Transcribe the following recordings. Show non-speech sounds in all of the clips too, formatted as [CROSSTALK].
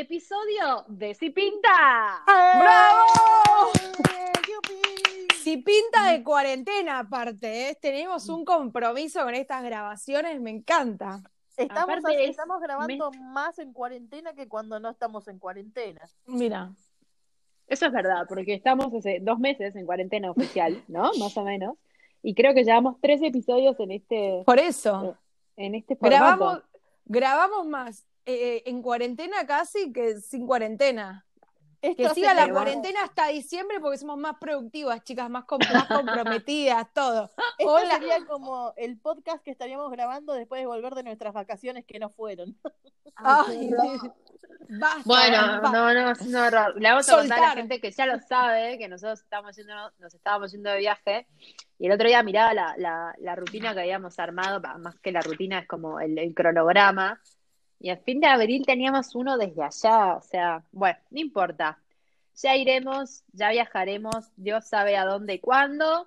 episodio de Si Pinta. ¡Bravo! ¡Yupi! Si pinta de cuarentena, aparte, ¿eh? tenemos un compromiso con estas grabaciones, me encanta. Estamos, Aparte es- estamos grabando más en cuarentena que cuando no estamos en cuarentena. Mira, Eso es verdad, porque estamos hace dos meses en cuarentena oficial, ¿no? [LAUGHS] Más o menos. Y creo que llevamos tres episodios en este, por eso, en este formato. grabamos, grabamos más eh, en cuarentena casi que sin cuarentena. Que Esta siga la cuarentena hasta diciembre porque somos más productivas, chicas, más, [LAUGHS] más comprometidas, todo. [LAUGHS] Esto Hola. sería como el podcast que estaríamos grabando después de volver de nuestras vacaciones que no fueron. [LAUGHS] Ay, basta, Bueno, basta. no, no, es un horror. Le vamos a contar a la gente que ya lo sabe, que nosotros estábamos yendo, nos estábamos yendo de viaje, y el otro día miraba la, la, la rutina que habíamos armado, más que la rutina es como el, el cronograma, y a fin de abril teníamos uno desde allá, o sea, bueno, no importa. Ya iremos, ya viajaremos, Dios sabe a dónde y cuándo,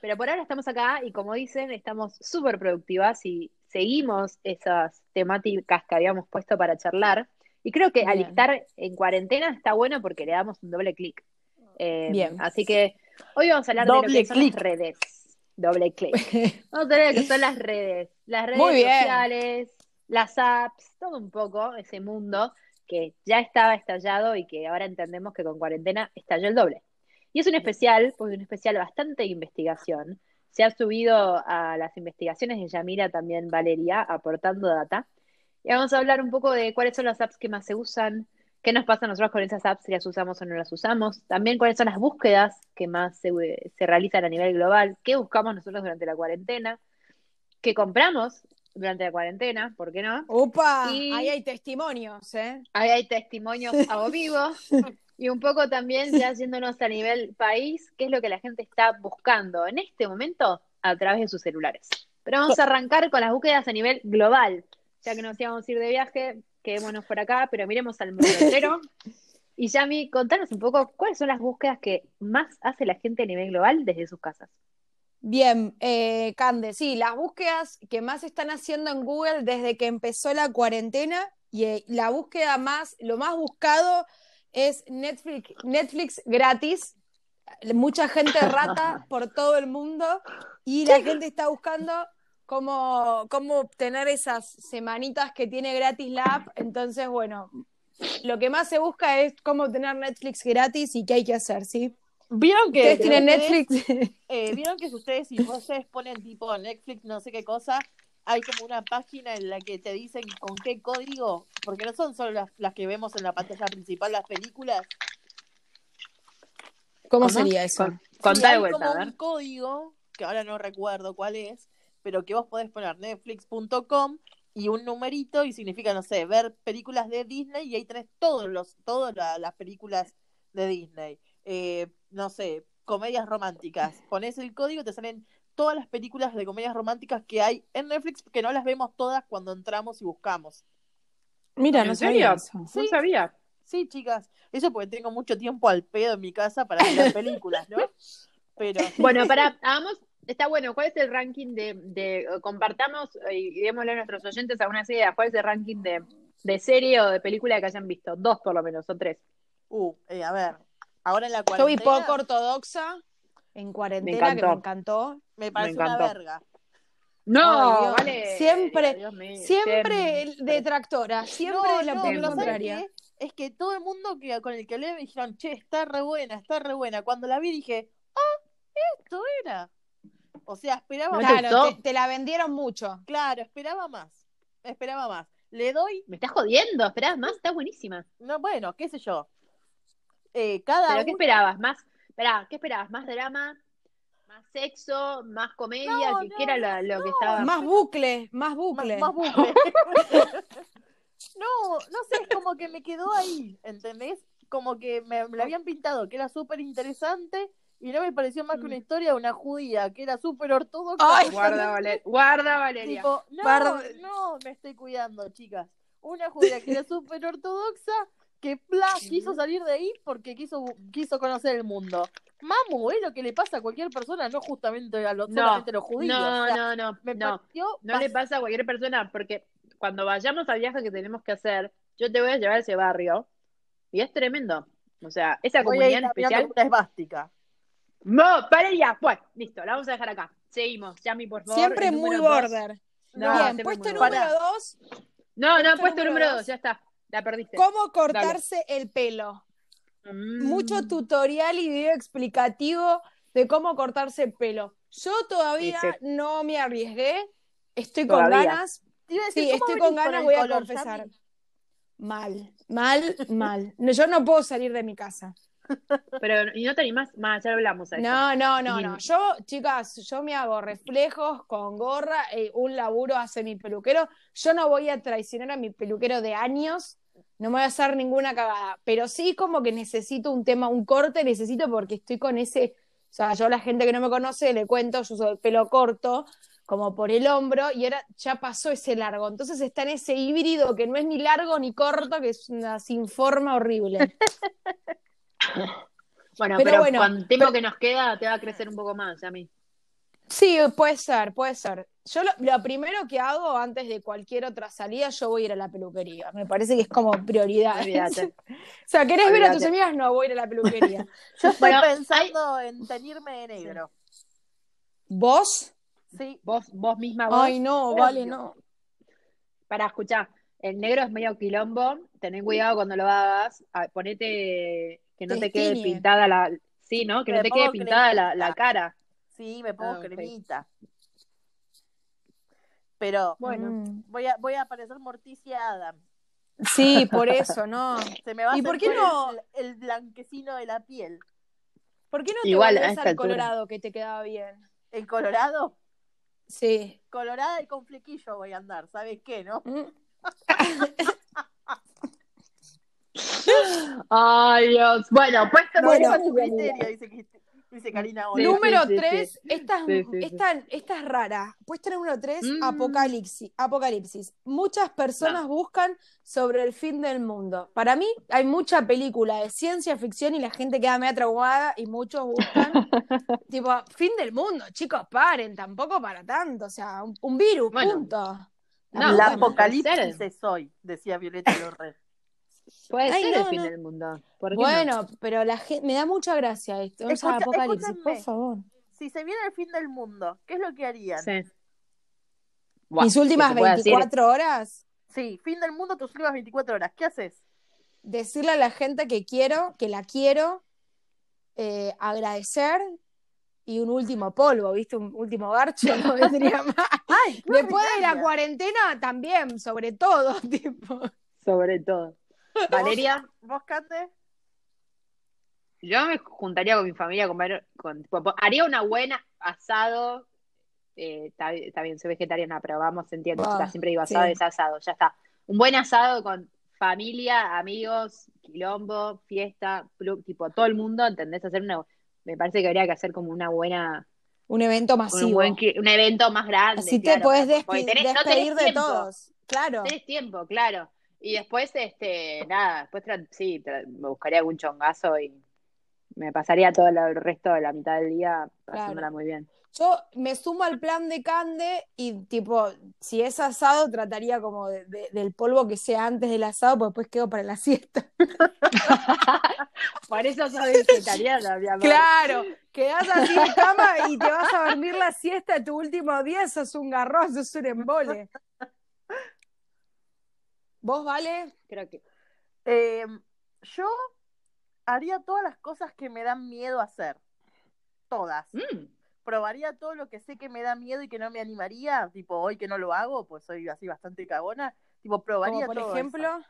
pero por ahora estamos acá y como dicen, estamos súper productivas y seguimos esas temáticas que habíamos puesto para charlar. Y creo que al Bien. estar en cuarentena está bueno porque le damos un doble clic. Eh, Bien. Así que hoy vamos a hablar de lo que son las redes. Doble clic. [LAUGHS] Vamos a hablar de lo que son las redes. Las redes Muy bien. Las apps, todo un poco ese mundo que ya estaba estallado y que ahora entendemos que con cuarentena estalló el doble. Y es un especial, pues un especial bastante de investigación. Se ha subido a las investigaciones de Yamira también Valeria, aportando data. Y vamos a hablar un poco de cuáles son las apps que más se usan, qué nos pasa a nosotros con esas apps, si las usamos o no las usamos. También cuáles son las búsquedas que más se, se realizan a nivel global, qué buscamos nosotros durante la cuarentena, qué compramos durante la cuarentena, ¿por qué no? Upa, Y- ahí hay testimonios, ¿eh? Ahí hay testimonios a vivo [LAUGHS] y un poco también ya yéndonos a nivel país, qué es lo que la gente está buscando en este momento a través de sus celulares. Pero vamos a arrancar con las búsquedas a nivel global, ya que nos íbamos a ir de viaje, quedémonos por acá, pero miremos al mundo entero. Y Yami, contanos un poco cuáles son las búsquedas que más hace la gente a nivel global desde sus casas. Bien, eh, Cande, sí, las búsquedas que más están haciendo en Google desde que empezó la cuarentena y eh, la búsqueda más, lo más buscado es Netflix, Netflix gratis. Mucha gente rata [LAUGHS] por todo el mundo y la gente está buscando cómo, cómo obtener esas semanitas que tiene gratis la app. Entonces, bueno, lo que más se busca es cómo obtener Netflix gratis y qué hay que hacer, ¿sí? ¿Vieron que, Ustedes tienen ustedes- Netflix. eh, ¿Vieron que si ustedes, si ustedes ponen tipo Netflix, no sé qué cosa, hay como una página en la que te dicen con qué código? Porque no son solo las, las que vemos en la pantalla principal, las películas. ¿Cómo, ¿Cómo? sería eso? Con- Sí, Contá de hay vuelta, como a ver. un código, que ahora no recuerdo cuál es, pero que vos podés poner netflix.com y un numerito y significa, no sé, ver películas de Disney y ahí tenés todos los, todas la- las películas de Disney. Eh, no sé, comedias románticas. Pones el código y te salen todas las películas de comedias románticas que hay en Netflix, que no las vemos todas cuando entramos y buscamos. Mira, ¿En no sabía eso. No Sí. sabía. Sí, chicas, eso porque tengo mucho tiempo al pedo en mi casa para mirar [LAUGHS] películas, ¿no? Pero Bueno, para, hagamos, está bueno, ¿cuál es el ranking de, de compartamos eh, y démosle a nuestros oyentes algunas ideas, cuál es el ranking de, de serie o de película que hayan visto? Dos por lo menos, o tres. Uh, eh, a ver, ahora en la Yo vi cuarentena poco ortodoxa en cuarentena, que encantó. me encantó. me parece me una encantó. verga. No, Ay, vale. Siempre- mío, Siempre detractora, siempre No, de la no, opinión pero ¿sabes contraria. Es que todo el mundo que con el que hablé me dijeron, che, está re buena, está re buena. Cuando la vi dije, ah, esto era. O sea, esperaba ¿No más. te Claro, te la vendieron mucho. Claro, esperaba más. Esperaba más. Le doy, Me estás jodiendo, esperabas más, está buenísima. no, bueno, qué sé yo. Eh, cada ¿Pero qué esperabas? Más, esperá, ¿qué esperabas? ¿Más drama? ¿Más sexo? ¿más comedia? No, ¿Qué, no, qué era la- lo que estaba? Más bucle, más más, bucle. más bucle. [LAUGHS] no, no sé, es como que me quedó ahí, ¿entendés? Como que me, me la habían pintado, que era súper interesante y no me pareció más que una historia de una judía que era súper ortodoxa. Ay, [LAUGHS] Guarda, Valeria. Guarda, Valeria. Tipo, no, Par- no, me estoy cuidando, chicas. Una judía que era [LAUGHS] súper ortodoxa, que bla, quiso salir de ahí porque quiso, quiso conocer el mundo. Mamu, es lo que le pasa a cualquier persona, no justamente a los, No, solamente a los judíos. No, o sea, no, no, me no. No le pasa a cualquier persona, porque cuando vayamos al viaje que tenemos que hacer, yo te voy a llevar a ese barrio. Y es tremendo. O sea, esa Voy a ir comunidad en a mirar especial. una esvástica. No, para ya. Bueno, listo, la vamos a dejar acá. Seguimos. Yami, por favor. Siempre muy dos. border. No, Bien, puesto muy número border. dos, No, no, Puesto puesto número número dos. dos, ya está. La perdiste. ¿cómo cortarse el pelo? Mm. Mucho tutorial y video explicativo de cómo cortarse el pelo. Yo todavía Sí, sí. no me arriesgué, estoy con ganas. Decir, Sí, ¿cómo estoy con ganas, voy a confesar. Mal, mal, mal. No, yo no puedo salir de mi casa. Pero, ¿y no te animás? Más, ya lo hablamos a eso. No, no, no, Y- no. Yo, chicas, yo me hago reflejos con gorra, eh, un laburo hace mi peluquero. Yo no voy a traicionar a mi peluquero de años, no me voy a hacer ninguna cagada. Pero sí como que necesito un tema, un corte, necesito porque estoy con ese, o sea, yo a la gente que no me conoce le cuento, yo uso el pelo corto, como por el hombro, y ahora ya pasó ese largo. Entonces está en ese híbrido que no es ni largo ni corto, que es una sin forma horrible. [LAUGHS] Bueno, Pero pero, bueno, con el tiempo que nos queda te va a crecer un poco más, Yami. Sí, puede ser, puede ser. Yo lo, lo primero que hago antes de cualquier otra salida, yo voy a ir a la peluquería. Me parece que es como prioridad. Olvídate. [LAUGHS] o sea, ¿querés ver a tus amigas? No, voy a ir a la peluquería. [LAUGHS] Yo estoy Bueno, pensando en teñirme de negro. ¿Vos? Sí. Vos, vos misma, vos. Ay, no, vale, no. Para escuchar, el negro es medio quilombo. Ten cuidado cuando lo hagas. Ah, Ponete que no Te te quede pintada la. Sí, ¿no? Que Me no te quede pintada la, la cara. Sí, me pongo Ah, cremita. Pero Bueno. Mm. voy a, voy a parecer Morticia Adam. Sí, por eso, no. [LAUGHS] Se me va a ¿Y por hacer qué no? el, el blanquecino de la piel. ¿Por qué no te Igual, a volvés al colorado que te quedaba bien? En Colorado, Sí. colorada y con flequillo voy a andar. ¿Sabes qué, no? Mm. [LAUGHS] Ay, Dios. Bueno, puesto No Bueno. es a tu criterio, dice, dice Karina Sí, número sí, sí, 3, sí. esta, es- Sí, sí, sí. esta, esta es rara. Puesta número 3, Mm. apocalipsis, apocalipsis. Muchas personas buscan sobre el fin del mundo. Para mí hay mucha película de ciencia ficción y la gente queda media traumada y muchos buscan [LAUGHS] tipo, fin del mundo, chicos, paren, tampoco para tanto, o sea, un, un virus, Bueno. punto. No, la bueno, apocalipsis es hoy, decía Violeta Lorre. Puede Ay, ser no, el fin no. del mundo. ¿Por qué no? Bueno, pero la gente, me da mucha gracia esto. O sea, apocalipsis, por favor. Si se viene el fin del mundo, ¿qué es lo que harían? Sí. Mis últimas ¿qué se puede decir? 24 horas, Sí, fin del mundo, tus últimas 24 horas. ¿Qué haces? decirle a la gente que quiero, que la quiero, eh, agradecer y un último polvo, ¿viste? Un último garcho no [LAUGHS] vendría mal. Ay, Después de la cuarentena también, sobre todo, [LAUGHS] tipo. Sobre todo. Valeria, [LAUGHS] ¿Vos, Cande? yo me juntaría con mi familia a comer. Con, haría una buena asado. eh, está, está bien, soy vegetariana, pero vamos, se entiende. Ah, chicas, siempre digo asado, sí. es asado, ya está. Un buen asado con familia, amigos, quilombo, fiesta, plu- tipo todo el mundo, ¿entendés? Hacer una. Me parece que habría que hacer como una buena. Un evento Un, masivo. buen, un evento más grande. Así te despi- tenés- no despedir de tiempo. todos. Claro. Tenés tiempo, claro. Y después, este, nada, después tra- sí, tra- me buscaría algún chongazo y me pasaría todo lo- el resto de la mitad del día pasándola muy bien. Yo me sumo al plan de Cande y tipo, si es asado, trataría como de- de- del polvo que sea antes del asado, porque después quedo para la siesta. [LAUGHS] Por eso soy vegetariana, mi amor. Claro, quedás así en cama y te vas a dormir la siesta tu último día, sos un garrón, sos un embole. ¿Vos, Vale? Creo que. Eh, yo haría todas las cosas que me dan miedo hacer. Todas. Mm, Probaría todo lo que sé que me da miedo y que no me animaría. Tipo, hoy que no lo hago, pues soy así bastante cagona. Tipo, probaría por todo ejemplo, eso.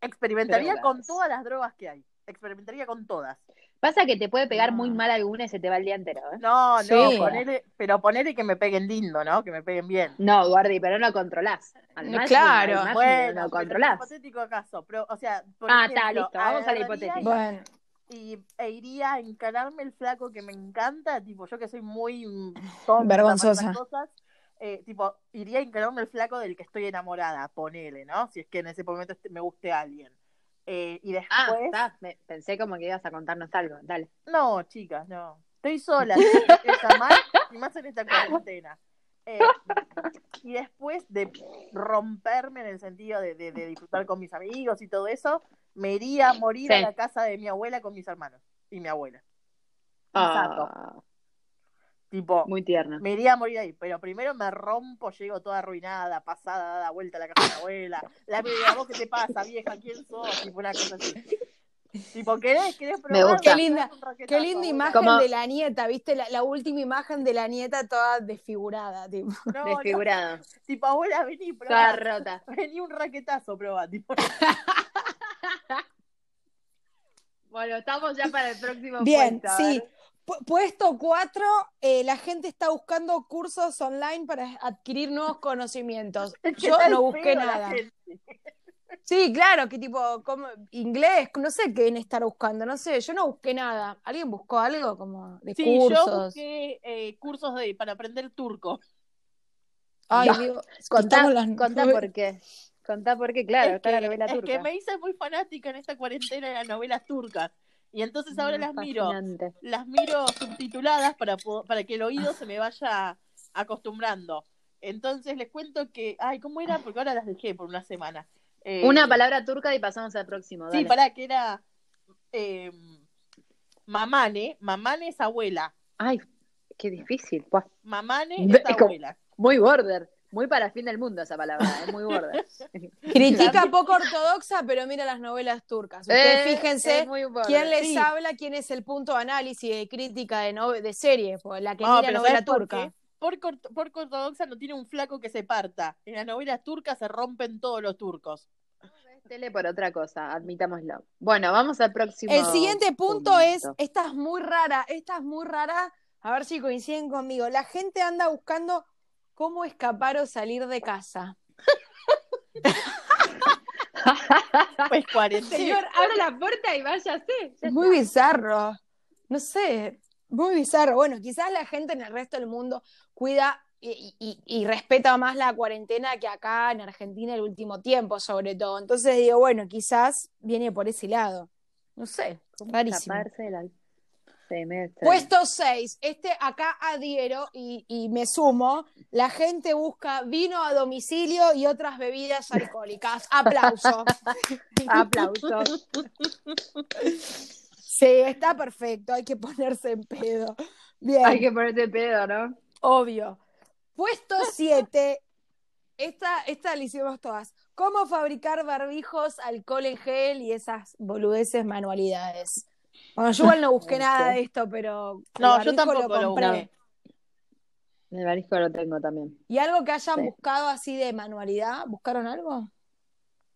Experimentaría Drogas. con todas las drogas que hay. Experimentaría con todas. Pasa que te puede pegar muy Ah. mal alguna y se te va el día entero, ¿eh? No, no, Sí. ponele, pero ponele que me peguen lindo, ¿no? Que me peguen bien. No, Guardi, pero no controlás. Al No, máximo, claro. al máximo Bueno, no controlás. hipotético acaso, pero, o sea, por Ah, está, listo, vamos a la hipotética. bueno, Y, e iría a encararme el flaco que me encanta, tipo, yo que soy muy mm, tonta Vergonzosa. cosas, eh, tipo, iría a encararme el flaco del que estoy enamorada, ponele, ¿no? Si es que en ese momento este- me guste alguien. Eh, y después, Ah, está. Me- pensé como que ibas a contarnos algo. Dale. no, chicas, no. Estoy sola, quiero llamar, y más en esta cuarentena. Eh, y después de romperme en el sentido de, de- de disfrutar con mis amigos y todo eso, me iría a morir Sí. a la casa de mi abuela con mis hermanos y mi abuela. Exacto. Ah, Tipo, muy tierno. me iría a morir ahí, pero primero me rompo, llego toda arruinada, pasada, dada vuelta a la casa de mi abuela. La mira, ¿vos qué te pasa, vieja? ¿Quién sos? Tipo una cosa así. Tipo, ¿querés, querés probar? gusta. Qué linda- Qué linda imagen de la nieta, ¿viste? La, la última imagen de la nieta toda desfigurada, tipo. [LAUGHS] No, no, Desfigurado. tipo, abuela, vení, Toda probá. rota. [LAUGHS] Vení un raquetazo, probá. Tipo, [LAUGHS] Bueno, estamos ya para el próximo Bien, sí. Puesto 4, la gente está buscando cursos online para adquirir nuevos conocimientos. [LAUGHS] ¿qué Yo no busqué nada. [LAUGHS] Sí, claro, que tipo, como inglés, no sé qué en estar buscando, no sé, yo no busqué nada. ¿Alguien buscó algo como de Sí, yo busqué eh, cursos de, para aprender turco. Ay, Ya. digo, Contá, las contá por qué. Contá por qué, claro, es está la novela es turca. que me hice muy fanática en esta cuarentena de las novelas turcas. Y entonces ahora las miro, las miro subtituladas para, para que el oído se me vaya acostumbrando. Entonces les cuento que, ay, ¿cómo era? Porque ahora las dejé por una semana. Eh, Una palabra turca y pasamos al próximo. Sí, dale. para que era eh, mamane, mamane es abuela, Ay, qué difícil. Mamane es abuela. Muy border. Muy para fin del mundo esa palabra, es muy border. [LAUGHS] Critica poco ortodoxa, pero mira las novelas turcas. Ustedes Eh, fíjense quién les Sí. habla, quién es el punto de análisis y de crítica de, nove- de serie, pues, la que mira pero novela ¿sabes por turca. qué? Por, cort- por ortodoxa no tiene un flaco que se parta. En las novelas turcas se rompen todos los turcos. Tele por otra cosa, admitámoslo. Bueno, vamos al próximo. El siguiente punto, es, esta es muy rara, esta es muy rara, a ver si coinciden conmigo. La gente anda buscando cómo escapar o salir de casa. Pues cuarentena. Señor, abra la puerta y váyase. Ya Es muy bizarro. No sé, muy bizarro. Bueno, quizás la gente en el resto del mundo cuida y, y- y respeta más la cuarentena que acá en Argentina el último tiempo, sobre todo. Entonces digo, bueno, quizás viene por ese lado. No sé, ¿Cómo rarísimo. escaparse de Puesto 6, este acá adhiero y, y me sumo. La gente busca vino a domicilio y otras bebidas alcohólicas. Aplauso. [LAUGHS] Aplausos. Sí, está perfecto, hay que ponerse en pedo. Bien. Hay que ponerse pedo, ¿no? Obvio. Puesto 7. Esta, esta la hicimos todas. ¿Cómo fabricar barbijos, alcohol en gel y esas boludeces manualidades? Bueno, yo igual no busqué [LAUGHS] nada de esto, pero. No, yo tampoco lo compré. El marisco lo tengo también. ¿Y algo que hayan Sí. buscado así de manualidad? ¿Buscaron algo?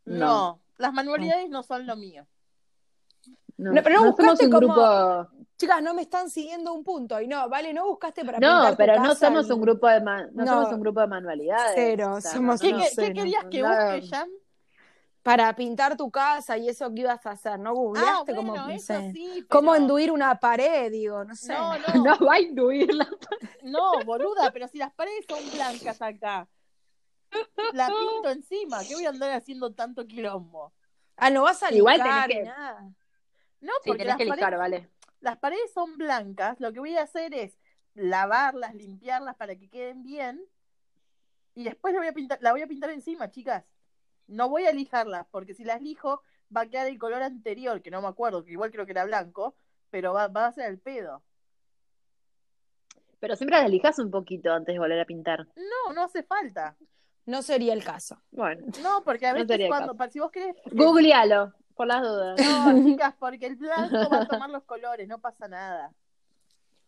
No. No. las manualidades no son lo mío. No, No, pero no buscaste un como- grupo. Chicas, no me están siguiendo un punto. Y no, vale, no buscaste para No, tu pero no casa somos un grupo de ma- no, No. somos un grupo de manualidades. Cero, somos ¿Qué, no qué- sé, qué no. querías que busque, Jan? Para pintar tu casa y eso que ibas a hacer, ¿no? Ah, Googleaste bueno, cómo, no sé, sí, pero... cómo enduir una pared, digo, no sé. No, [LAUGHS] no, No va a induirla. no, boluda, pero si las paredes son blancas acá. La pinto encima, ¿qué voy a andar haciendo tanto quilombo? Ah, no vas a Igual lijar tenés que- nada. No, Sí, porque tenés las que paredes, vale. las paredes son blancas, lo que voy a hacer es lavarlas, limpiarlas para que queden bien y después la voy a pintar, la voy a pintar encima, chicas. No voy a lijarlas, porque si las lijo va a quedar el color anterior, que no me acuerdo, que igual creo que era blanco, pero va, va a ser el pedo. Pero siempre las lijas un poquito antes de volver a pintar. No, no hace falta. No sería el caso. Bueno, No, porque a No veces cuando, caso. pa- si vos querés... googlealo, por las dudas. No, [LAUGHS] chicas, porque el blanco va a tomar los colores, no pasa nada.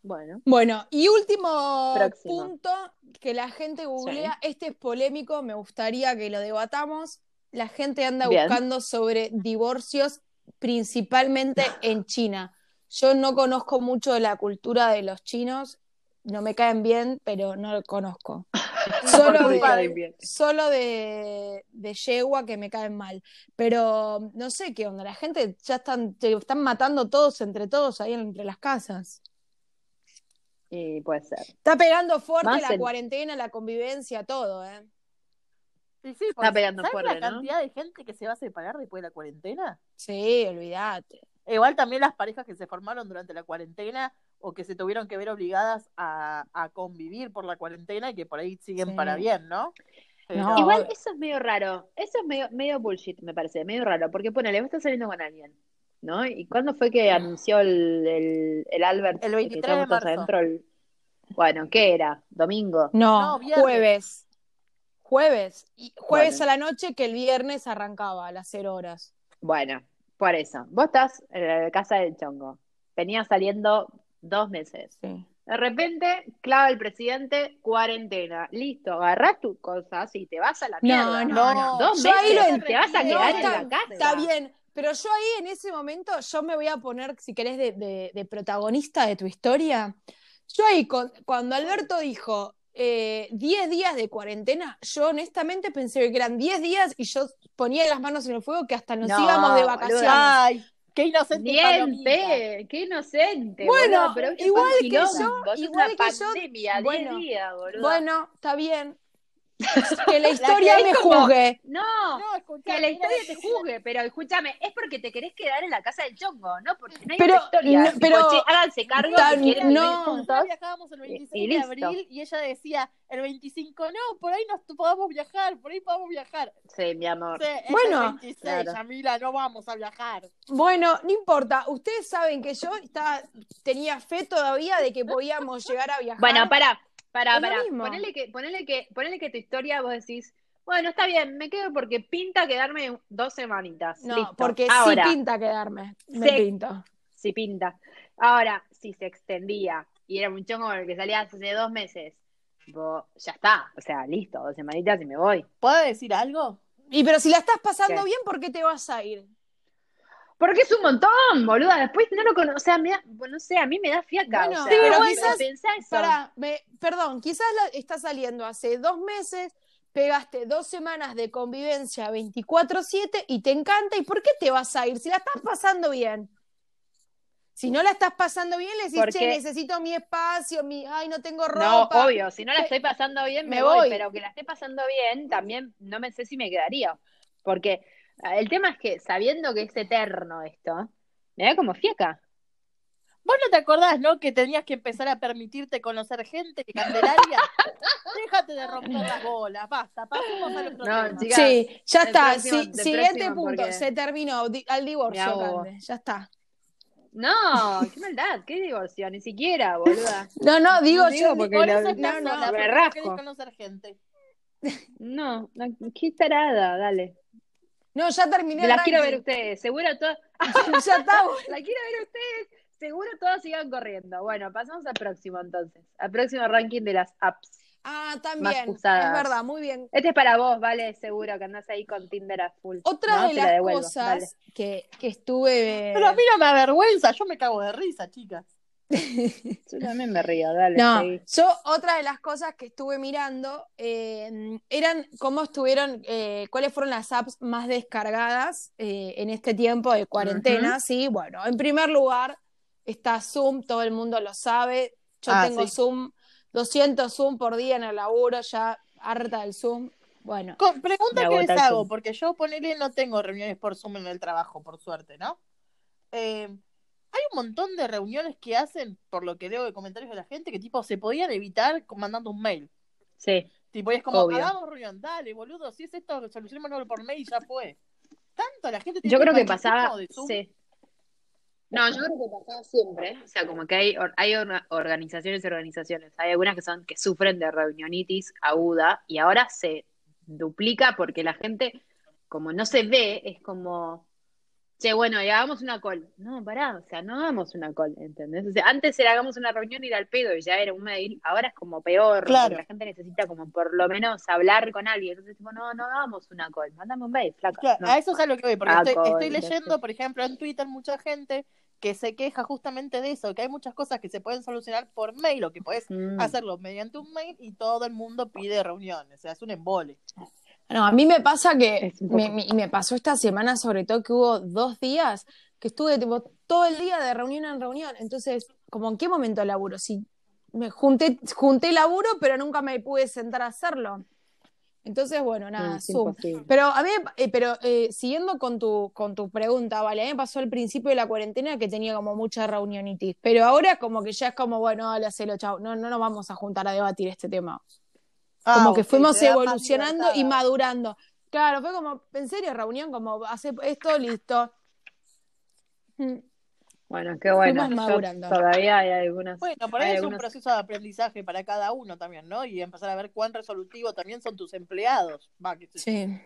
Bueno, Bueno, y último Próximo. punto que la gente googlea, este es polémico, me gustaría que lo debatamos. La gente anda Bien. buscando sobre divorcios, principalmente en China. Yo no conozco mucho de la cultura de los chinos, no me caen bien, pero no lo conozco. [LAUGHS] Solo de, solo yegua que me caen mal. Pero no sé qué onda, la gente ya están, están matando todos entre todos ahí entre las casas. y puede ser. Está pegando fuerte Más la en- cuarentena, la convivencia, todo, ¿eh? Sí, sí, porque pegando ¿sabes fuerte, la ¿no? cantidad de gente que se va a separar después de la cuarentena? Sí, olvídate. Igual también las parejas que se formaron durante la cuarentena, o que se tuvieron que ver obligadas a, a convivir por la cuarentena y que por ahí siguen Sí. para bien, ¿no? Pero- No, Igual eso es medio raro, eso es medio, medio bullshit, me parece, medio raro, porque ponele, vos estás saliendo con alguien, ¿no? ¿Y cuándo fue que anunció el, el, el Albert? El que 23 de estábamos todos marzo. adentro? El- Bueno, ¿qué era? ¿Domingo? No, jueves. Jueves. Y jueves Bueno. a la noche que el viernes arrancaba a las 0 horas. Bueno, por eso, vos estás en la casa del chongo, venías saliendo dos meses. Sí. De repente, clava el presidente, cuarentena. Listo, agarrás tus cosas y te vas a la No, mierda. no, no. Dos Yo ahí meses lo te vas a quedar No, en está- la casa. Está bien, pero yo ahí en ese momento, yo me voy a poner, si querés, de, de- de protagonista de tu historia. Yo ahí, con- cuando Alberto dijo eh, 10 días de cuarentena, yo honestamente pensé que eran 10 días y yo ponía las manos en el fuego que hasta nos No, íbamos de vacaciones. Ay, qué inocente Bien, palomita. Pe, qué inocente. Bueno, boludo, pero igual que yo, igual que yo, pandemia, 10 bueno, días, boludo. Bueno, está bien. Que la [LAUGHS] historia que me como- juzgue. No, que la historia te juzgue, pero escúchame, es porque te querés quedar en la casa del chongo, ¿no? Porque no hay Pero, historia. no, Tipo, pero- che, háganse cargo Tan- quieren no. vivir Nosotros juntos. viajábamos el 26 y de listo. abril y ella decía el 25, no, por ahí nos podamos viajar, por ahí podamos viajar. Sí, mi amor. Sí, es Bueno, el 26, claro. Yamila, no vamos a viajar. Bueno, no importa. Ustedes saben que yo estaba, tenía fe todavía de que podíamos llegar a viajar. Bueno, para, para, para. Ponele que, ponele que, ponele que tu historia vos decís, bueno, está bien, me quedo porque pinta quedarme dos semanitas. No, Listo. porque Ahora, sí pinta quedarme. Me Sí. pinta. sí pinta. Ahora, si se extendía y era un chongo con el que salía hace dos meses, vos, ya está. O sea, listo, dos semanitas y me voy. ¿Puedo decir algo? Y pero si la estás pasando ¿Qué? bien, ¿por qué te vas a ir? Porque es un montón, boluda. Después no lo conozco. O sea, me da, bueno, no sé, a mí me da fiaca. Bueno, o sea, sí, pero bueno, quizás- pensá eso. Pará, me- perdón, quizás la, está saliendo hace dos meses, pegaste dos semanas de convivencia 24-7 y te encanta. ¿Y por qué te vas a ir? Si la estás pasando bien. Si no la estás pasando bien, le decís, che, necesito mi espacio, mi, ay, no tengo No, ropa. obvio, si no la estoy pasando bien, me, me voy, voy. pero que la esté pasando bien, también no me sé si me quedaría. Porque el tema es que sabiendo que es eterno esto, me da como fiaca. Vos no te acordás, ¿no? Que tenías que empezar a permitirte conocer gente, Candelaria. [LAUGHS] Déjate de romper las bolas, basta, pasemos al otro No, tema. Sí, ya está. próximo- sí, el siguiente próximo, punto. porque- Se terminó. Di- al divorcio. Ya está. No, qué maldad, qué divorcio, ni siquiera, boluda. No, no, digo, No digo yo. porque Por estás no, no, sola, me rasco. querés conocer gente. No, no, qué tarada, dale. No, ya terminé Las quiero ver ustedes, seguro todas, [LAUGHS] ya está. [LAUGHS] la quiero ver ustedes, seguro todas sigan corriendo. Bueno, pasamos al próximo entonces, al próximo ranking de las apps. Ah, Más también. usadas. Es verdad, muy bien. Este es para vos, vale, seguro que andás ahí con Tinder a full. Otra ¿no? de la las cosas que, que estuve. Pero a mí no me avergüenza, yo me cago de risa, chicas. [LAUGHS] Yo también me río, dale. No, yo otra de las cosas que estuve mirando eh, eran cómo estuvieron, eh, cuáles fueron las apps más descargadas eh, en este tiempo de cuarentena, sí. Bueno, en primer lugar está Zoom, todo el mundo lo sabe. Yo Ah, tengo sí. Zoom, 200 Zoom por día en el laburo, ya harta del Zoom. Bueno, Con- pregunta que les hago, Zoom. porque yo ponele no tengo reuniones por Zoom en el trabajo, por suerte, ¿no? Eh, hay un montón de reuniones que hacen, por lo que leo de comentarios de la gente, que tipo se podían evitar mandando un mail. Sí, Tipo, y es como, hagamos reunión, dale, boludo, si es esto, solucionémoslo por mail y ya fue. Tanto la gente tiene yo creo que pasaba, de Zoom. sí. No, yo creo que pasaba siempre, o sea, como que hay, hay or- organizaciones y organizaciones, hay algunas que son que sufren de reunionitis aguda y ahora se duplica porque la gente, como no se ve, es como, che, bueno, y hagamos una call. No, pará, o sea, no hagamos una call, ¿entendés? O sea, antes era hagamos una reunión y ir al pedo y ya era un mail, ahora es como peor, Claro. la gente necesita como por lo menos hablar con alguien, entonces tipo, no, no hagamos una call, mándame un mail, flaca. Claro, no. A eso es a lo que voy, porque Ah, estoy, leyendo, por ejemplo, en Twitter mucha gente que se queja justamente de eso, que hay muchas cosas que se pueden solucionar por mail o que puedes Mm. hacerlo mediante un mail y todo el mundo pide reuniones, o sea, es un embole. No, a mí me pasa que, poco- me, me- y me pasó esta semana sobre todo que hubo dos días que estuve tipo, todo el día de reunión en reunión. Entonces, como en qué momento laburo? Si me junté, junté laburo, pero nunca me pude sentar a hacerlo. Entonces, bueno, nada, No, es Zoom. Pero a mí, eh, pero eh, siguiendo con tu, con tu pregunta, vale, a mí me pasó al principio de la cuarentena que tenía como mucha reunionitis, pero ahora como que ya es como, bueno, dale, hacelo, chao, no, no nos vamos a juntar a debatir este tema. Como Ah, que fuimos evolucionando y madurando. Claro, fue como, en serio, reunión, como, hace esto, listo. Mm, Bueno, qué bueno. Yo madurando. todavía hay algunos. Bueno, por ahí es un proceso de aprendizaje para cada uno también, ¿no? Y empezar a ver cuán resolutivo también son tus empleados. Va, yo. Sí.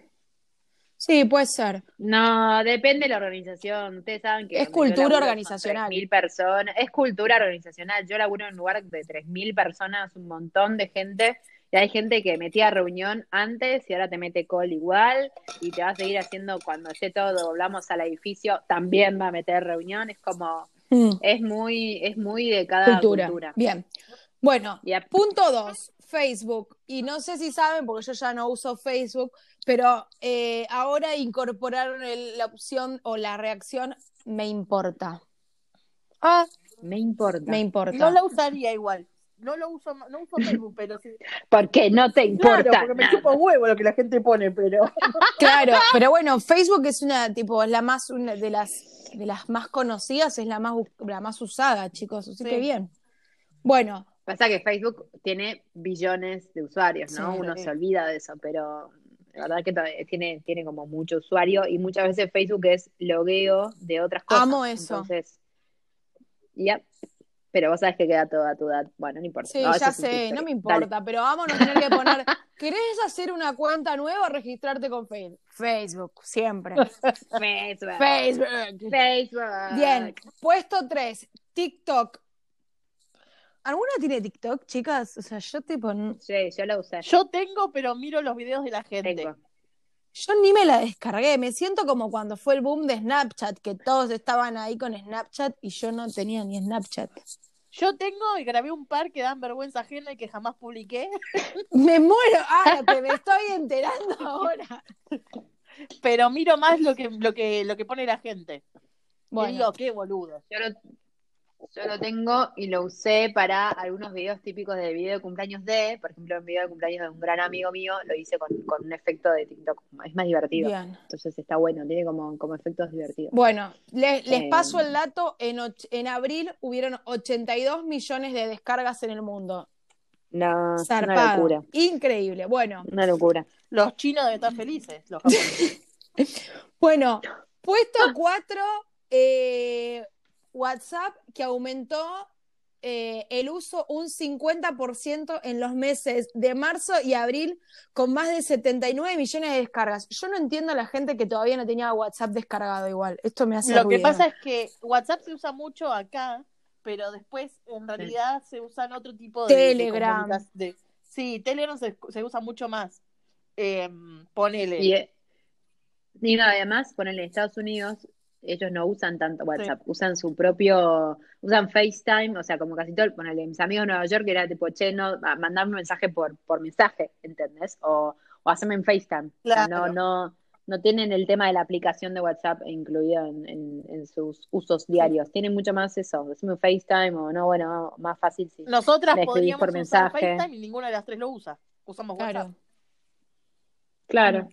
Sí, puede ser. No, depende de la organización. Ustedes saben que Es cultura organizacional. 3.000 personas. Es cultura organizacional. Yo laburo en un lugar de 3.000 personas, un montón de gente. Y hay gente que metía reunión antes y ahora te mete call igual. Y te va a seguir haciendo cuando esté todo, volvamos al edificio, también va a meter reunión. Es como, Mm, es muy, es muy de cada cultura. cultura. Bien. Bueno, Yep. punto dos, Facebook. Y no sé si saben, porque yo ya no uso Facebook, pero eh, ahora incorporaron el- la opción o la reacción me importa. Ah, Me importa. Me importa. no la usaría igual. No lo uso, no uso Facebook, pero sí. [LAUGHS] Porque no te importa. Claro, porque me chupa huevo lo que la gente pone, pero. [LAUGHS] Claro, pero bueno, Facebook es una, tipo, es la más, una de las, de las más conocidas, es la más, la más usada, chicos, así Sí. que bien. Bueno, Pasa que Facebook tiene billones de usuarios, ¿no? Sí. Uno se olvida de eso, pero la verdad que todavía tiene, tiene como mucho usuario y muchas veces Facebook es logueo de otras cosas. Amo eso. Entonces, ya. Pero vos sabés que queda toda tu edad. Bueno, no importa. sí, No, ya sé, no me Dale. importa, pero vamos a tener que poner, [LAUGHS] ¿querés hacer una cuenta nueva o registrarte con Facebook? Facebook, siempre. [LAUGHS] Facebook. Facebook. Facebook. Bien, puesto 3, TikTok. ¿Alguna tiene TikTok, chicas? O sea, yo tipo, Sí, yo la usé. Yo tengo, pero miro los videos de la gente. Tengo. Yo ni me la descargué. Me siento como cuando fue el boom de Snapchat, que todos estaban ahí con Snapchat y yo no tenía ni Snapchat. Yo tengo y grabé un par que dan vergüenza ajena y que jamás publiqué. [LAUGHS] Me muero. Ah, que me estoy enterando ahora. Pero miro más lo que, lo que, lo que pone la gente. Y Bueno, digo, qué boludo. Yo lo, yo lo tengo y lo usé para algunos videos típicos de video de cumpleaños de, por ejemplo, un video de cumpleaños de un gran amigo mío, lo hice con, con un efecto de TikTok. Es más divertido. bien. Entonces está bueno, tiene como, como efectos divertidos. Bueno, le- les Eh, paso el dato. En, och- en abril hubieron 82 millones de descargas en el mundo. No, una locura. Increíble. Bueno, Una locura. Los chinos deben estar felices, los japoneses. [LAUGHS] Bueno, puesto 4, WhatsApp que aumentó eh, el uso un 50% en los meses de marzo y abril con más de 79 millones de descargas. Yo no entiendo a la gente que todavía no tenía WhatsApp descargado igual. Esto me hace Lo que pasa es que WhatsApp se usa mucho acá, pero después en realidad se usan otro tipo de, Telegram. de- sí, Telegram se, se usa mucho más. Eh, ponele. Y, eh, y no, además, ponele en Estados Unidos, ellos no usan tanto WhatsApp, usan su propio, usan FaceTime, o sea, como casi todo, ponele, mis amigos de Nueva York era tipo, che, no, a- mandame un mensaje por, por mensaje, ¿entendés? O, o haceme en FaceTime. O sea, no, Claro. no, no tienen el tema de la aplicación de WhatsApp incluido en, en, en sus usos diarios. Tienen mucho más eso, un FaceTime o no, bueno, más fácil sí. Nosotras podríamos por usar mensaje. FaceTime y ninguna de las tres lo usa. Usamos WhatsApp. Claro. Claro.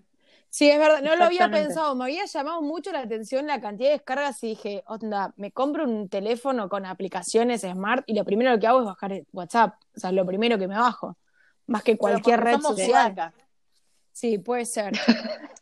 Sí, es verdad, no lo había pensado, me había llamado mucho la atención la cantidad de descargas y dije, onda, me compro un teléfono con aplicaciones smart y lo primero que hago es bajar WhatsApp, o sea, lo primero que me bajo, más que cualquier red social. Sí, puede ser. [LAUGHS]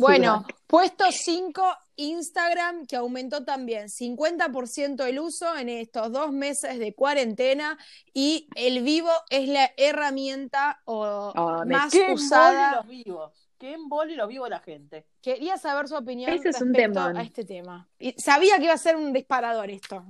Bueno, puesto 5, Instagram, que aumentó también 50% el uso en estos dos meses de cuarentena y el vivo es la herramienta o Oh, más ¿Qué embole usada. los vivos? ¿Qué embole los vivos la gente? Quería saber su opinión Ese es un respecto temón. a este tema. Y sabía que iba a ser un disparador esto.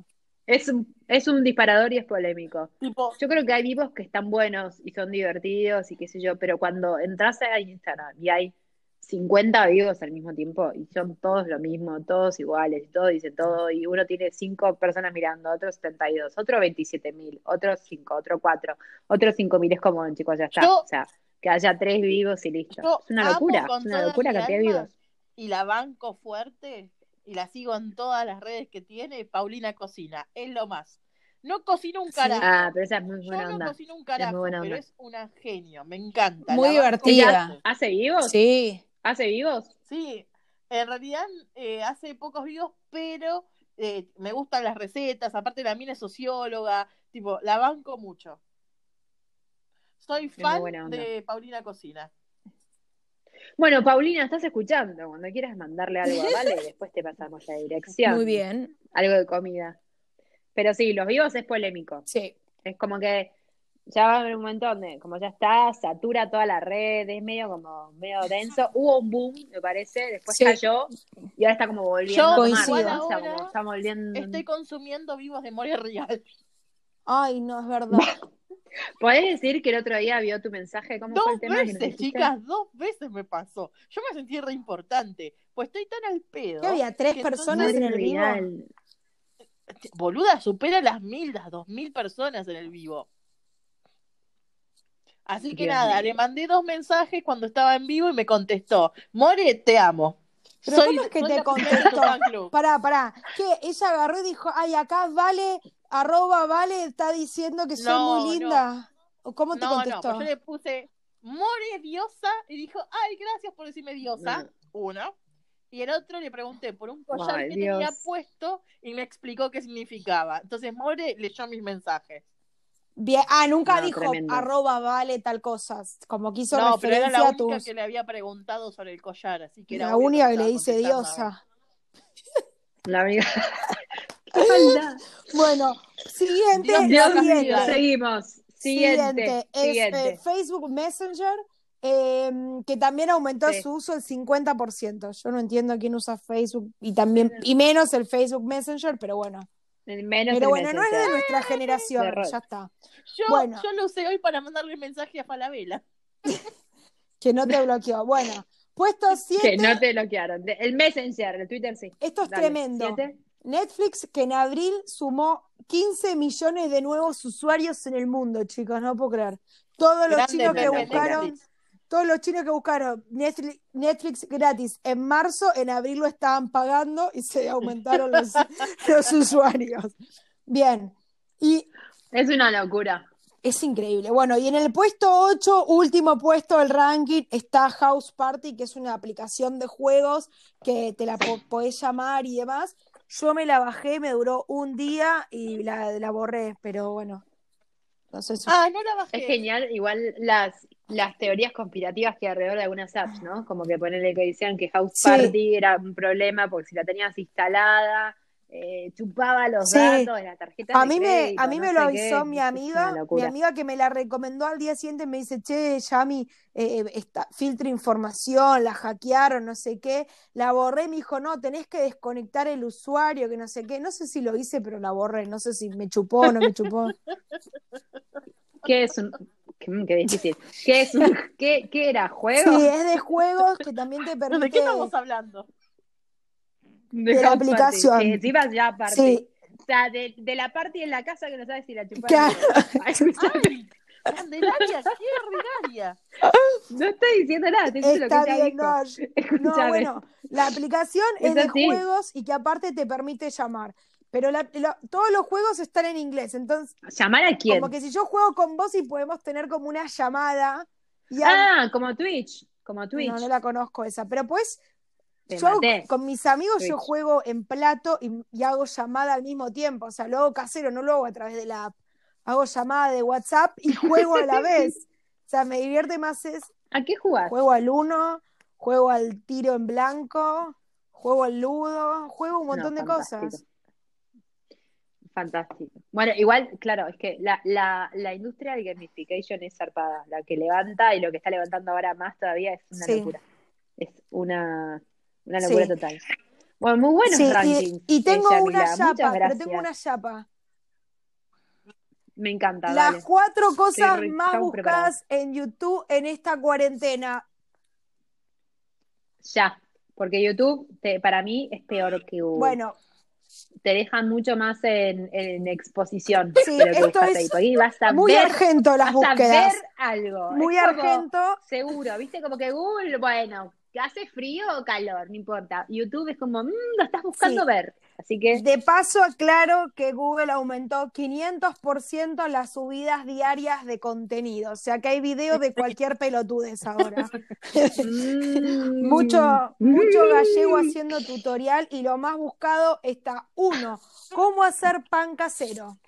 Es un, es un disparador y es polémico. Tipo, Yo creo que hay vivos que están buenos y son divertidos y qué sé yo, pero cuando entras a Instagram y hay 50 vivos al mismo tiempo y son todos lo mismo, todos iguales, y todos dicen todo, y uno tiene 5 personas mirando, otro 72, otro 27 mil, otro 5, otro 4, otro 5 mil, es como, chicos, ya está. Yo- o sea, que haya tres vivos y listo. yo es una locura, es una locura cantidad de vivos. Y la banco fuerte y la sigo en todas las redes que tiene. Paulina Cocina, es lo más. No cocina un Sí. carajo. Ah, pero esa es muy Yo buena no onda. cocino un carajo, buena pero es una genio, me encanta. Muy divertida. ¿Hace vivos? Sí. ¿Hace vivos? Sí, en realidad eh, hace pocos videos, pero eh, me gustan las recetas, aparte la mina es socióloga, tipo, la banco mucho. Soy fan de Paulina Cocina. Bueno, Paulina, estás escuchando. Cuando quieras mandarle algo a Vale, después te pasamos la dirección. Muy bien. Algo de comida. Pero sí, los vivos es polémico. Sí. Es como que ya va a haber un momento donde, como ya está, satura toda la red, es medio como medio denso. Hubo un boom, me parece, después Sí. cayó y ahora está como volviendo Yo Coincido. ahora como está volviendo. Estoy consumiendo vivos de Moria Real. Ay, no, es verdad. [LAUGHS] ¿Podés decir que el otro día vio tu mensaje? ¿Cómo fue Dos el tema que veces, chicas, dos veces me pasó. Yo me sentí re importante, pues estoy tan al pedo. ¿Qué había? ¿Tres que personas en el vivo? Real. Boluda, supera las mil, las dos mil personas en el vivo. Así que Dios nada, mío. le mandé dos mensajes cuando estaba en vivo y me contestó, More, te amo. Pero ¿cómo es que soy te contestó? fan club". Pará, pará. Que ella agarró y dijo, ay, acá Vale, arroba Vale, está diciendo que soy No, muy linda. ¿O ¿Cómo te No, no, contestó? pues yo le puse, More diosa, y dijo, ay, gracias por decirme diosa, uno. Y el otro le pregunté por un collar Ay, que Dios. tenía puesto y me explicó qué significaba. Entonces More leyó mis mensajes. Bien. Ah, nunca No, dijo tremendo. arroba Vale tal cosa. Como que hizo no, pero era referencia la a única tus... que le había preguntado sobre el collar, así que era La única que le dice diosa. La amiga. [LAUGHS] Bueno, siguiente, Dios mío, Dios siguiente. seguimos. Siguiente. Es Siguiente. eh, Facebook Messenger, eh, que también aumentó Sí. su uso el 50%. Yo no entiendo quién usa Facebook y también y menos el Facebook Messenger, pero bueno. Menos pero bueno, no es de Messenger. nuestra generación, ya está. Yo, Bueno. yo lo usé hoy para mandarle mensaje a Falabella. [LAUGHS] Que no te bloqueó. Bueno, puesto 7. Que no te bloquearon. El Messenger, el Twitter sí. Esto es Dale, tremendo. ¿siete? Netflix, que en abril sumó 15 millones de nuevos usuarios en el mundo, chicos, no puedo creer. Todos los Grande chinos que buscaron, Netflix. todos los chinos que buscaron Netflix, Netflix gratis en marzo, en abril lo estaban pagando y se [LAUGHS] aumentaron los, los usuarios. Bien, y Es una locura. es increíble. Bueno, y en el puesto 8, último puesto del ranking, está House Party, que es una aplicación de juegos que te la po- podés llamar y demás. Yo me la bajé, me duró un día y la, la borré, pero bueno. Si- Ah, no la bajé. Es genial, igual las, las teorías conspirativas que hay alrededor de algunas apps, ¿no? Como que ponerle que decían que House Sí. Party era un problema porque si la tenías instalada, eh, chupaba los Sí. datos de la tarjeta. A de mí me, a mí no me lo qué, avisó mi amiga, mi amiga que me la recomendó al día siguiente me dice, che, Yami, eh, está, filtra información, la hackearon, no sé qué, la borré, me dijo, no, tenés que desconectar el usuario, que no sé qué, no sé si lo hice, pero la borré, no sé si me chupó o no me chupó. [LAUGHS] ¿Qué es un.? Qué, mm, qué difícil. ¿Qué es un. ¿Qué, qué era? ¿Juego? Sí, es de juegos que también te [LAUGHS] ¿De qué permite... estamos hablando? De de la House Party, aplicación. Que encima ya party. Sí, O sea, de, de la party en la casa que no sabes si la chuparon. Claro. [LAUGHS] Ay, escúchame, ¡Ay! ¡Candelaria! ¡Qué ordinaria! no estoy diciendo nada, estoy diciendo está lo que bien, no, [LAUGHS] no, bueno, la aplicación es, Es de juegos y que aparte te permite llamar. Pero la- la- todos los juegos están en inglés, entonces ¿Llamar a quién? Como que si yo juego con vos y podemos tener como una llamada. Y a- Ah, como Twitch. Como Twitch. no, no la conozco esa. Pero pues, yo maté. con mis amigos yo juego en plato y, y hago llamada al mismo tiempo. O sea, lo hago casero, no lo hago a través de la app. Hago llamada de WhatsApp y juego a la [LAUGHS] vez. O sea, me divierte más es ¿A qué jugás? juego al uno, juego al tiro en blanco, juego al ludo, juego un montón No, de cosas. Fantástico. Bueno, igual, claro, es que la, la, la industria del gamification es zarpada. La que levanta y lo que está levantando ahora más todavía es una Sí. locura. Es una, una locura Sí. total. Bueno, muy buenos Sí, y- rankings. y, eh, tengo una chapa, pero tengo una chapa. Me encanta, Las dale. cuatro cosas re- más buscadas en YouTube en esta cuarentena. Ya. Porque YouTube, te- para mí, es peor que Google. Bueno, Te dejan mucho más en, en exposición Sí, de lo que esto buscas es ahí. Porque ahí vas a muy ver, argento las vas a búsquedas. ver algo. Muy Es como- argento. Seguro, viste, como que Google, bueno, que hace frío o calor, no importa. YouTube es como, mmm, lo estás buscando Sí. ver. Así que De paso, aclaro que Google aumentó 500% las subidas diarias de contenido. O sea que hay videos de cualquier [LAUGHS] pelotudez ahora. mm, mucho, mucho gallego haciendo tutorial y lo más buscado está uno, cómo hacer pan casero.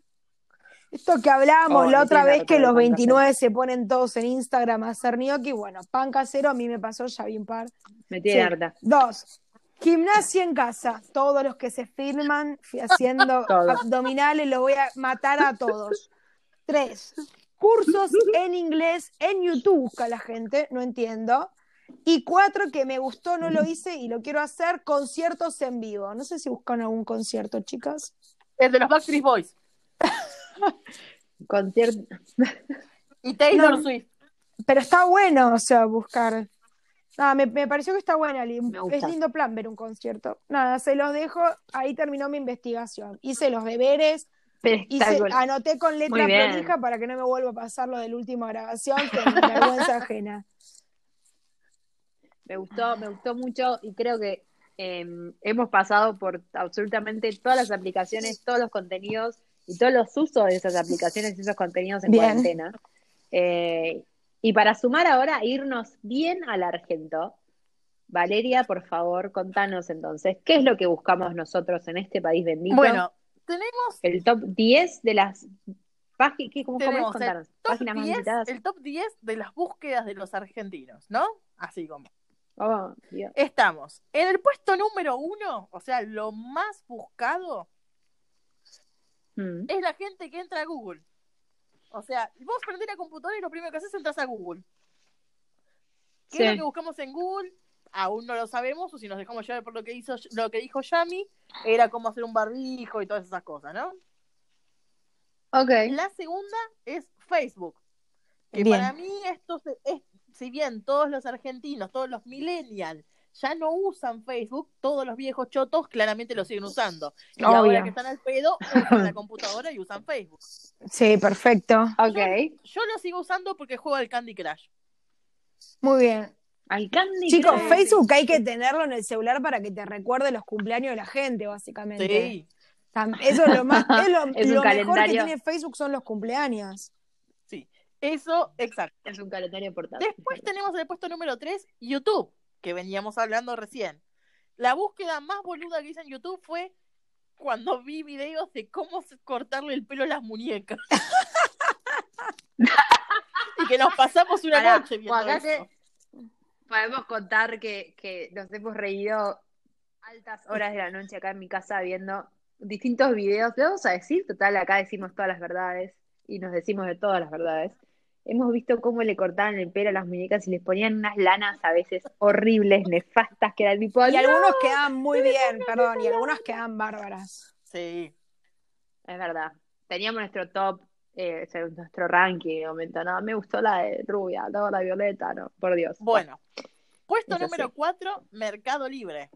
Esto que hablábamos Oh, la otra vez que los pan 29 se ponen todos en Instagram a hacer gnocchi, bueno, pan casero a mí me pasó ya bien par. Me tiene Sí. harta. Dos, gimnasia en casa. Todos los que se filman fi- haciendo [LAUGHS] abdominales los voy a matar a todos. Tres, cursos en inglés en YouTube busca la gente, no entiendo. Y cuatro, que me gustó, no lo hice y lo quiero hacer, conciertos en vivo. No sé si buscan algún concierto, chicas. Es de los Backstreet Boys. Concierto. Y Taylor No. Swift. Pero está bueno, o sea, buscar. Nada, me, me pareció que está buena. Es lindo plan ver un concierto. Nada, se los dejo. Ahí terminó mi investigación. Hice los deberes, hice, anoté con letra prolija para que no me vuelva a pasar lo de la última grabación, que me vergüenza [LAUGHS] ajena. Me gustó, me gustó mucho y creo que eh, hemos pasado por absolutamente todas las aplicaciones, todos los contenidos y todos los usos de esas aplicaciones y esos contenidos en Bien. cuarentena. Eh, y para sumar ahora, irnos bien al argento, Valeria, por favor, contanos entonces, ¿qué es lo que buscamos nosotros en este país bendito? Bueno, tenemos el top 10 de las páginas, ¿cómo, cómo top páginas más 10, visitadas. el top 10 de las búsquedas de los argentinos, ¿no? Así como. Oh, Dios. Estamos en el puesto número uno, o sea, lo más buscado Mm. es la gente que entra a Google. O sea, vos prendés la computadora y lo primero que haces es entras a Google. ¿Qué es lo que buscamos en Google? Aún no lo sabemos, o si nos dejamos llevar por lo que hizo, lo que dijo Yami, era cómo hacer un barbijo y todas esas cosas, ¿no? Ok. La segunda es Facebook. Que Bien. para mí esto es, si bien todos los argentinos, todos los millennials ya no usan Facebook, todos los viejos chotos claramente lo siguen usando. Y Obvio. ahora que están al pedo, usan la computadora y usan Facebook. Sí, perfecto. Ok. Yo lo sigo usando porque juego al Candy Crush. Muy bien. Al Candy Chicos, Crush. Facebook hay que tenerlo en el celular para que te recuerde los cumpleaños de la gente, básicamente. Sí, Eso es lo más, [LAUGHS] es lo, Es un lo mejor que tiene Facebook son los cumpleaños. sí. Eso, exacto. Es un calendario portátil. Después tenemos en el puesto número 3, YouTube, que veníamos hablando recién. La búsqueda más boluda que hice en YouTube fue cuando vi videos de cómo cortarle el pelo a las muñecas. [LAUGHS] y que nos pasamos una noche viendo acá eso. Podemos contar que, que nos hemos reído altas horas de la noche acá en mi casa viendo distintos videos. Le vamos a decir, total, acá decimos todas las verdades y nos decimos de todas las verdades. Hemos visto cómo le cortaban el pelo a las muñecas y les ponían unas lanas a veces horribles, nefastas, que eran tipo, Y "No". algunos quedan muy bien, perdón, y algunas quedan bárbaras. Sí. Es verdad. Teníamos nuestro top, eh, nuestro ranking de momento. No, me gustó la de rubia, no, la violeta, no, por Dios. Bueno, puesto Eso número sí. 4, Mercado Libre.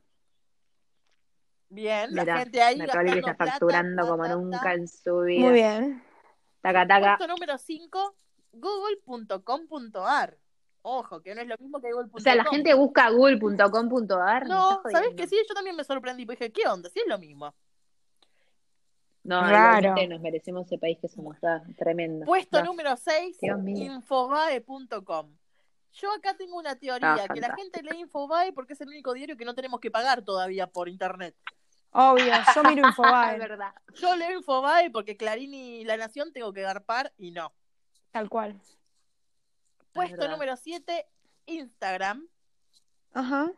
Bien, la gente ahí Mercado Libre está plata, facturando como nunca en su vida. Muy bien. Taca, taca. Puesto número 5, google.com.ar. Ojo, que no es lo mismo que google.com. O sea, la gente busca google.com.ar. No, ¿sabes que sí? Yo también me sorprendí, porque dije, ¿qué onda? Sí es lo mismo. No, igualmente nos merecemos ese país que somos. Está tremendo. Puesto No. número 6, Dios mío. infobae.com. Yo acá tengo una teoría, Ah, que la gente lee Infobae porque es el único diario que no tenemos que pagar todavía por internet. Obvio, yo miro [LAUGHS] Infobae, verdad. Yo leo Infobae porque Clarín y La Nación tengo que garpar y no. Tal cual. Puesto número 7, Instagram. Ajá.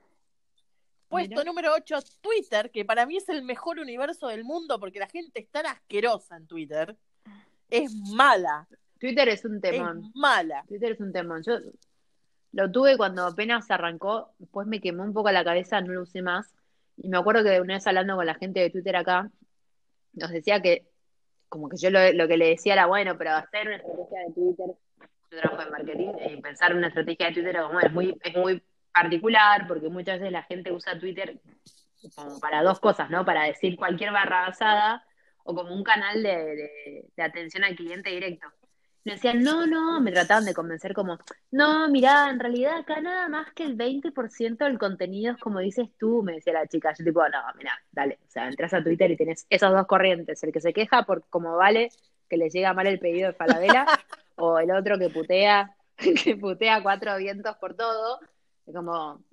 Puesto Mira. número 8, Twitter, que para mí es el mejor universo del mundo porque la gente es tan asquerosa en Twitter. Es mala, Twitter es un temón. es mala. Twitter es un temón. Yo lo tuve cuando apenas arrancó, después me quemó un poco la cabeza, no lo usé más. Y me acuerdo que una vez hablando con la gente de Twitter acá, nos decía que, como que yo lo, lo que le decía era, bueno, pero hacer una estrategia de Twitter, yo trabajo en marketing, y pensar una estrategia de Twitter como, es muy, es muy particular, porque muchas veces la gente usa Twitter como para dos cosas, ¿no? Para decir cualquier barra basada o como un canal de- de atención al cliente directo. Me decían, no, no, me trataban de convencer como, no, mirá, en realidad acá nada más que el 20% del contenido es como dices tú, me decía la chica. Yo tipo, no, mirá, dale, o sea, entras a Twitter y tenés esos dos corrientes, el que se queja por cómo vale, que le llega mal el pedido de Falabella, [LAUGHS] o el otro que putea, [LAUGHS] que putea cuatro vientos por todo. Es como,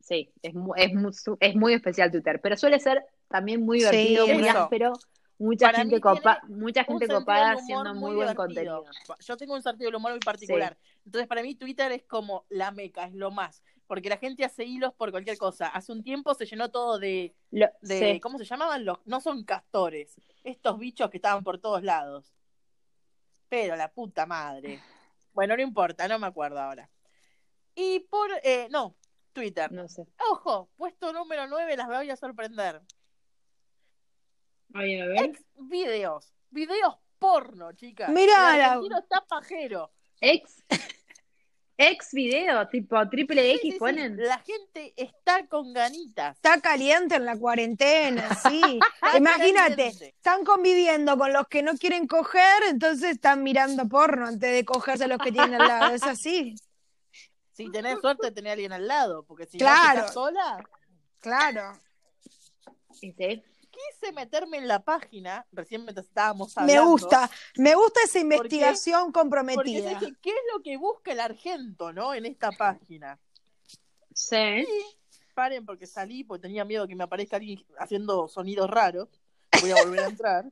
sí, es, mu- es, mu- es muy especial Twitter, pero suele ser también muy Sí, divertido, muy eso. áspero, mucha Para gente copa, mucha gente copada haciendo muy, muy buen contenido. Yo tengo un sentido del humor muy particular. Entonces, para mí, Twitter es como la meca, es lo más. Porque la gente hace hilos por cualquier cosa. Hace un tiempo se llenó todo de. Lo- de sí. ¿Cómo se llamaban los.? No son castores. Estos bichos que estaban por todos lados. Pero la puta madre. Bueno, no importa, no me acuerdo ahora. Y por. eh, no, Twitter. No sé. Ojo, puesto número 9, las voy a sorprender. Ay, a ver. Ex videos. Videos porno, chicas. Mirá, El la- argentino está pajero. Ex, ex video, tipo triple Sí, X sí, sí. ponen. La gente está con ganitas. Está caliente en la cuarentena, sí. [LAUGHS] Imagínate, están conviviendo con los que no quieren coger, entonces están mirando porno antes de cogerse a los que tienen al lado. Es así, Si tenés suerte, tenés a alguien al lado. Porque si no Claro. estás sola, claro. Y sí. Quise meterme en la página. Recién mientras estábamos Me hablando. gusta, me gusta esa investigación Porque comprometida. ¿qué es lo que busca el argento, no? En esta página. Sí. Paren porque salí, porque tenía miedo que me aparezca alguien haciendo sonidos raros. Voy a volver a entrar.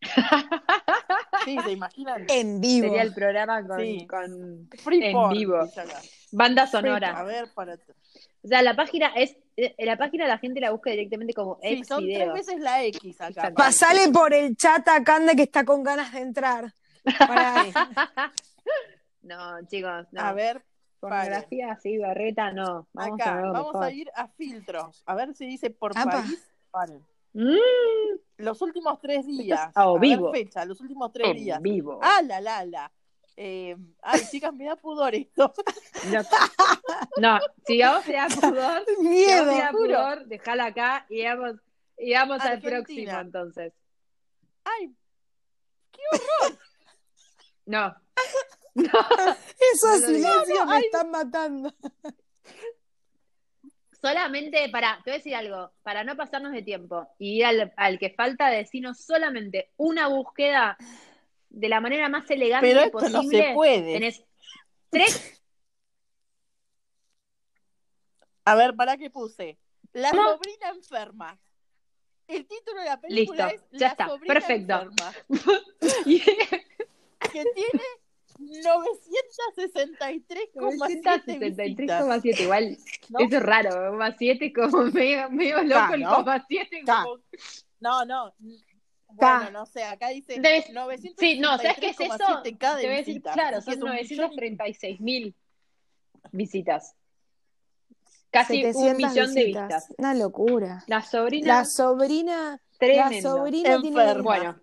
[LAUGHS] Sí, ¿se imaginan? En vivo. Sería el programa con, Sí. con Free en vivo. banda A sonora. ver, para... O sea, la página es, eh, la página la gente la busca directamente como Sí, ex son tres veces la X acá. Pasale por el chat a Cande que está con ganas de entrar. Para- [LAUGHS] [LAUGHS] No, chicos, no. A ver, Pornografía así, barreta, no. Vamos acá, a ver vamos mejor. a ir a filtros. A ver si dice por Apa. país. Mm, Los últimos tres días. a a ver, vivo. fecha, los últimos tres en días. vivo. Ah, la, la, la. Eh, ay, chicas, me da pudor esto. No, [LAUGHS] no, si a vos te da pudor, si Miedo. te da pudor, dejala acá y vamos, y vamos al próximo entonces. Ay, [LAUGHS] No. Esos [LAUGHS] No lo digas. silencios me ay. están matando. Solamente para, te voy a decir algo, para no pasarnos de tiempo y ir al, al que falta decirnos solamente una búsqueda de la manera más elegante pero esto posible. no se puede. Tenés tres, A ver, ¿para qué puse? La ¿Cómo? sobrina enferma. El título de la película Listo, es ya La está, sobrina perfecto. enferma. [LAUGHS] Que tiene 963,7 visitas. 963,7, igual ¿no? eso es raro, más 7 como medio, medio loco el ¿no? coma 7 Ta. como... No, no. Bueno, no sé, acá dice Debes- 963,7 Sí, no, ¿sabes qué es eso? De Te voy a decir, claro, son es un millón y- 936 mil visitas. Casi un 700 millón de visitas. vistas. Una locura. La sobrina, La sobrina, la sobrina tiene. Bueno,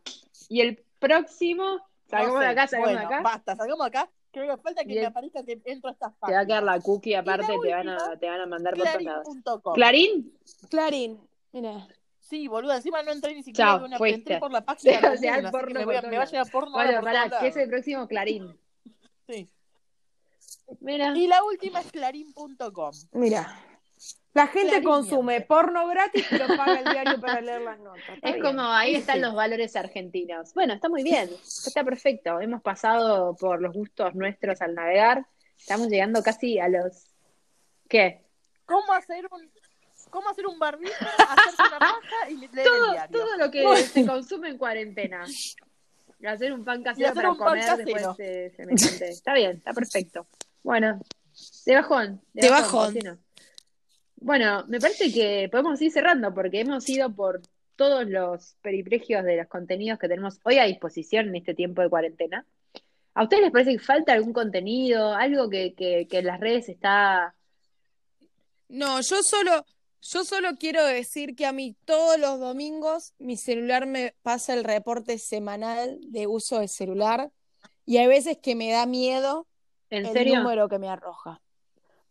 y el próximo, salgamos No de sé. acá, salgamos bueno, de acá. Basta, salgamos acá. Creo que falta que me aparezca que entro a estas Te va a páginas. quedar la cookie aparte, la te van, a, te van a mandar por todos lados. ¿Clarín? Clarín. Mira. Sí, boludo, encima no entré ni siquiera de una fuiste. entré por la [LAUGHS] página porno que me, por voy a, todos me va a llegar porno Bueno, pará, ¿qué es el próximo Clarín? Sí. Mira. Y la última es clarín.com. Mira. La gente Clarín, consume porno gratis, pero [LAUGHS] paga el diario para leer las notas. Está Es bien. como ahí están Sí. los valores argentinos. Bueno, está muy bien, está perfecto. Hemos pasado por los gustos nuestros al navegar. Estamos llegando casi a los. ¿Qué? ¿Cómo hacer un cómo hacer un barbijo, hacerse una paja y leer el Todo, diario? todo lo que se consume en cuarentena. Y hacer un pan casero para un pan comer casero. después de semejante. Está bien, está perfecto. Bueno, de bajón. De bajón. Bueno, me parece que podemos ir cerrando porque hemos ido por todos los peripregios de los contenidos que tenemos hoy a disposición en este tiempo de cuarentena. ¿A ustedes les parece que falta algún contenido, algo que, que, que en las redes está... No, yo solo, yo solo quiero decir que a mí todos los domingos mi celular me pasa el reporte semanal de uso de celular y hay veces que me da miedo ¿En el serio? número que me arroja.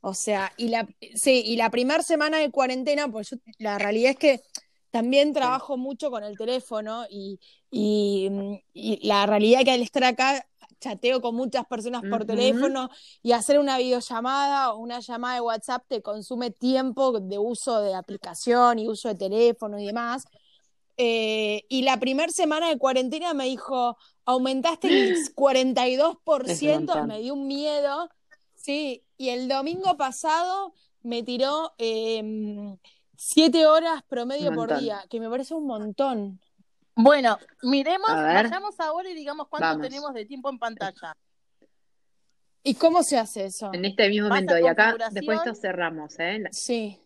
O sea, y la, sí, y la primera semana de cuarentena, pues yo- la realidad es que también trabajo mucho con el teléfono y, y, y la realidad que al estar acá chateo con muchas personas por teléfono y hacer una videollamada o una llamada de WhatsApp te consume tiempo de uso de aplicación y uso de teléfono y demás. Eh, y la primera semana de cuarentena me dijo, aumentaste [GASPS] el 42%, montón. me dio un miedo. Sí, y el domingo pasado me tiró eh, siete horas promedio por día, que me parece un montón. Bueno, miremos, vayamos ahora y digamos cuánto Vamos. tenemos de tiempo en pantalla. ¿Y cómo se hace eso? En este mismo Vas momento. Y acá, después esto cerramos, ¿eh? La- Sí,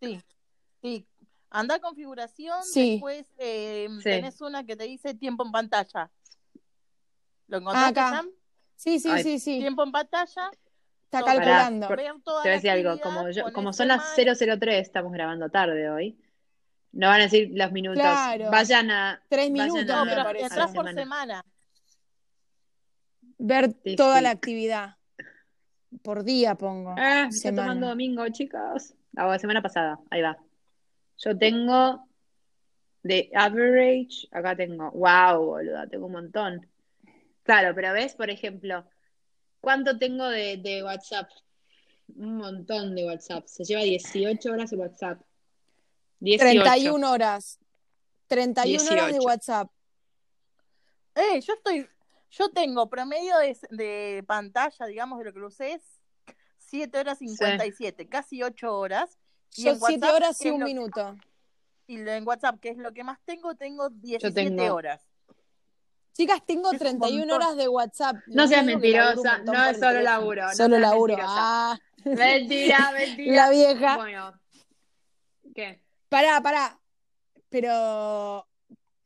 Sí, sí. Anda a configuración, Sí. después eh, Sí. tenés una que te dice tiempo en pantalla. ¿Lo Ah, encontraste, acá. Sam? sí, sí, Ay. sí, sí. Tiempo en pantalla. Está calculando. por- Te voy a decir algo, como, yo, como son las semana. 003, estamos grabando tarde hoy. No van a decir los minutos. Claro. Vayan a. Tres minutos, a- No, pero a por semana. semana. Ver Sí, toda sí. la actividad. Por día pongo. Ah, me está Semana. tomando domingo, chicos. La semana pasada, ahí va. Yo tengo de average, acá tengo, wow, boluda, tengo un montón. Claro, pero ves, por ejemplo, ¿cuánto tengo de, de WhatsApp? Un montón de WhatsApp. Se lleva 18 horas de WhatsApp. 18. 31 horas. 31 horas de 18. WhatsApp. Eh, yo estoy, yo tengo promedio de, de pantalla, digamos, de lo que lo usé es 7 horas 57, casi 8 horas. Y Yo en 7 WhatsApp, horas ¿qué y un minuto. Y en WhatsApp, que es lo que más tengo, tengo 17 tengo- horas. Chicas, tengo Es un 31 montón. horas de WhatsApp. No Les seas mentirosa, no es solo teléfono. laburo, no Solo laburo. mentirosa. Ah, Mentira, [LAUGHS] mentira. la vieja. Bueno, ¿qué? Pará, pará. Pero.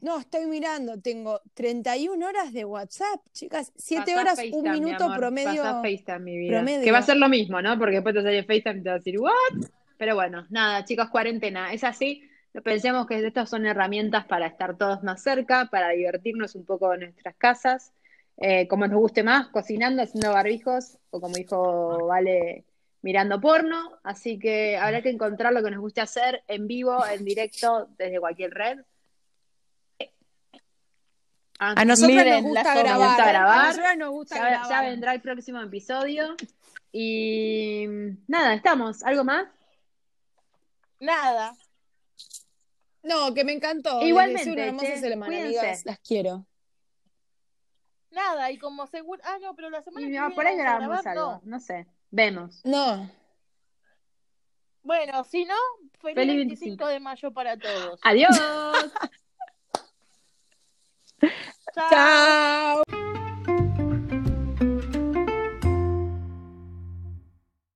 No, estoy mirando. Tengo 31 horas de WhatsApp, chicas. 7 Pasá horas, FaceTime, un mi minuto amor, promedio. pasá FaceTime, mi vida. promedio. Que va a ser lo mismo, ¿no? Porque después te sale FaceTime y te va a decir, ¿what? Pero bueno, nada, chicos, cuarentena. Es así. Pensemos que estas son herramientas para estar todos más cerca, para divertirnos un poco en nuestras casas, eh, como nos guste más, cocinando, haciendo barbijos, o como dijo Vale, mirando porno. Así que habrá que encontrar lo que nos guste hacer en vivo, en directo, desde cualquier red. Ah, A nosotros Miren, nos gusta grabar. gusta ¿eh? grabar. A nosotros nos gusta Ya, grabar. ya vendrá el próximo episodio. Y nada, estamos. ¿Algo más? Nada. No, que me encantó. Igualmente, una hermosa che, semana, cuídense. amigas. Las quiero. Nada, y como seguro. Ah, no, pero la semana Y que no, viene por ahí grabamos grabar, algo. no. No sé. Vemos. No. Bueno, si no, feliz, Feliz 25 de mayo para todos. Adiós. [LAUGHS] Chao. Chao.